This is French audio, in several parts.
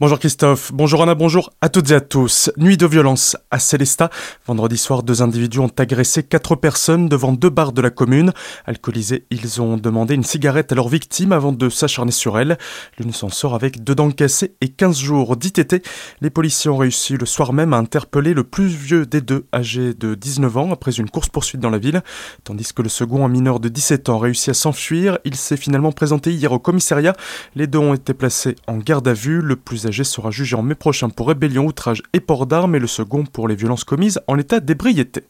Bonjour Christophe, bonjour Anna, bonjour à toutes et à tous. Nuit de violence à Célestat. Vendredi soir, deux individus ont agressé quatre personnes devant deux bars de la commune. Alcoolisés, ils ont demandé une cigarette à leur victime avant de s'acharner sur elle. L'une s'en sort avec deux dents cassées et 15 jours d'ITT. Les policiers ont réussi le soir même à interpeller le plus vieux des deux, âgé de 19 ans, après une course-poursuite dans la ville. Tandis que le second, un mineur de 17 ans, réussi à s'enfuir. Il s'est finalement présenté hier au commissariat. Les deux ont été placés en garde à vue. Le plus sera jugé en mai prochain pour rébellion, outrage et port d'armes et le second pour les violences commises en état d'ébriété.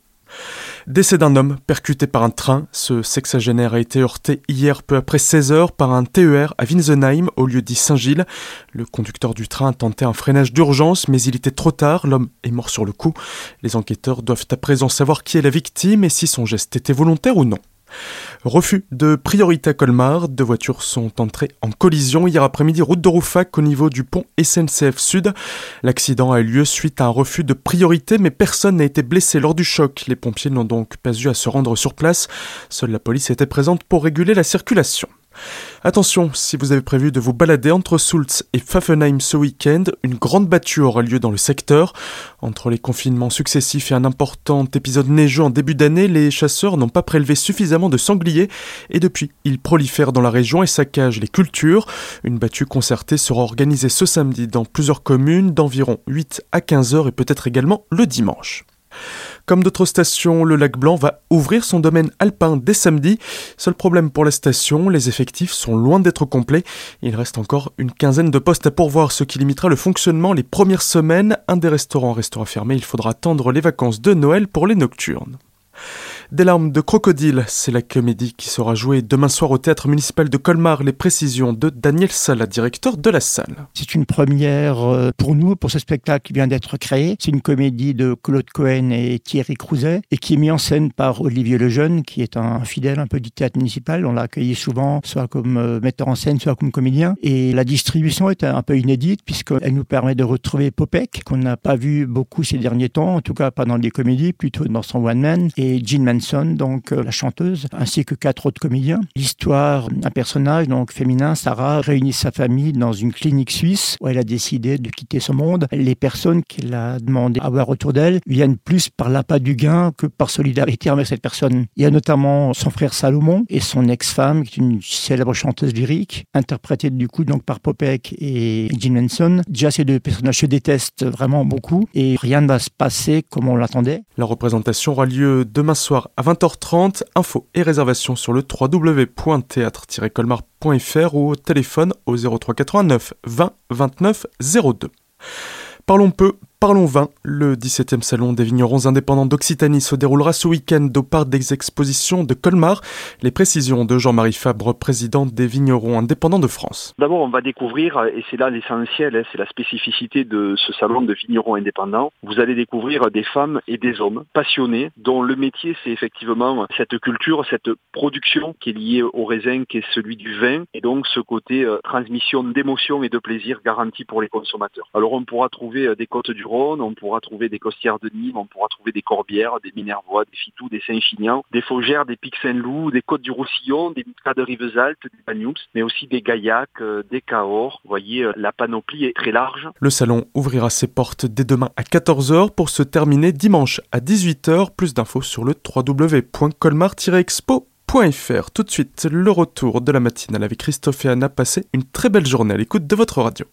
Décès d'un homme percuté par un train. Ce sexagénaire a été heurté hier peu après 16 heures par un TER à Winsenheim au lieu dit Saint-Gilles. Le conducteur du train a tenté un freinage d'urgence mais il était trop tard. L'homme est mort sur le coup. Les enquêteurs doivent à présent savoir qui est la victime et si son geste était volontaire ou non. Refus de priorité à Colmar. Deux voitures sont entrées en collision hier après-midi route de Roufac au niveau du pont SNCF Sud. L'accident a eu lieu suite à un refus de priorité mais personne n'a été blessé lors du choc. Les pompiers n'ont donc pas eu à se rendre sur place. Seule la police était présente pour réguler la circulation. Attention, si vous avez prévu de vous balader entre Sulz et Pfaffenheim ce week-end, une grande battue aura lieu dans le secteur. Entre les confinements successifs et un important épisode neigeux en début d'année, les chasseurs n'ont pas prélevé suffisamment de sangliers et depuis, ils prolifèrent dans la région et saccagent les cultures. Une battue concertée sera organisée ce samedi dans plusieurs communes d'environ 8 à 15 heures et peut-être également le dimanche. Comme d'autres stations, le lac Blanc va ouvrir son domaine alpin dès samedi. Seul problème pour la station, les effectifs sont loin d'être complets. Il reste encore une quinzaine de postes à pourvoir, ce qui limitera le fonctionnement les premières semaines. Un des restaurants restera fermé, il faudra attendre les vacances de Noël pour les nocturnes. Des larmes de crocodile, c'est la comédie qui sera jouée demain soir au théâtre municipal de Colmar. Les précisions de Daniel Sala, directeur de la salle. C'est une première euh, pour nous, pour ce spectacle qui vient d'être créé. C'est une comédie de Claude Cohen et Thierry Crouzet et qui est mise en scène par Olivier Lejeune, qui est un fidèle un peu du théâtre municipal. On l'a accueilli souvent, soit comme euh, metteur en scène, soit comme comédien. Et la distribution est un peu inédite puisqu'elle nous permet de retrouver Popek, qu'on n'a pas vu beaucoup ces derniers temps, en tout cas pas dans les comédies, plutôt dans son one man, donc euh, la chanteuse, ainsi que quatre autres comédiens. L'histoire, un personnage donc féminin, Sarah, réunit sa famille dans une clinique suisse où elle a décidé de quitter ce monde. Les personnes qu'elle a demandé à avoir autour d'elle viennent plus par l'appât du gain que par solidarité avec cette personne. Il y a notamment son frère Salomon et son ex-femme, qui est une célèbre chanteuse lyrique, interprétée du coup donc par Popek et Jim Manson. Déjà, ces deux personnages se détestent vraiment beaucoup et rien ne va se passer comme on l'attendait. La représentation aura lieu demain soir à 20h30. Infos et réservations sur le www.théâtre-colmar.fr ou au téléphone au 03 89 20 29 02. Parlons peu, Parlons vin, le 17e salon des vignerons indépendants d'Occitanie se déroulera ce week-end au parc des expositions de Colmar. Les précisions de Jean-Marie Fabre, président des vignerons indépendants de France. D'abord, on va découvrir, et c'est là l'essentiel, hein, c'est la spécificité de ce salon de vignerons indépendants. Vous allez découvrir des femmes et des hommes passionnés dont le métier c'est effectivement cette culture, cette production qui est liée au raisin, qui est celui du vin, et donc ce côté euh, transmission d'émotions et de plaisir garanti pour les consommateurs. Alors on pourra trouver euh, des côtes du on pourra trouver des costières de Nîmes, on pourra trouver des corbières, des minervois, des fitous, des saint-finians, des faugères, des pics Saint-Loup, des côtes du Roussillon, des cas de Rivesaltes, des Banyups, mais aussi des gaillacs, euh, des cahors. Vous voyez, euh, la panoplie est très large. Le salon ouvrira ses portes dès demain à 14h pour se terminer dimanche à 18h. Plus d'infos sur le www.colmar-expo.fr. Tout de suite, le retour de la matinale avec Christophe et Anna. Passez une très belle journée à l'écoute de votre radio.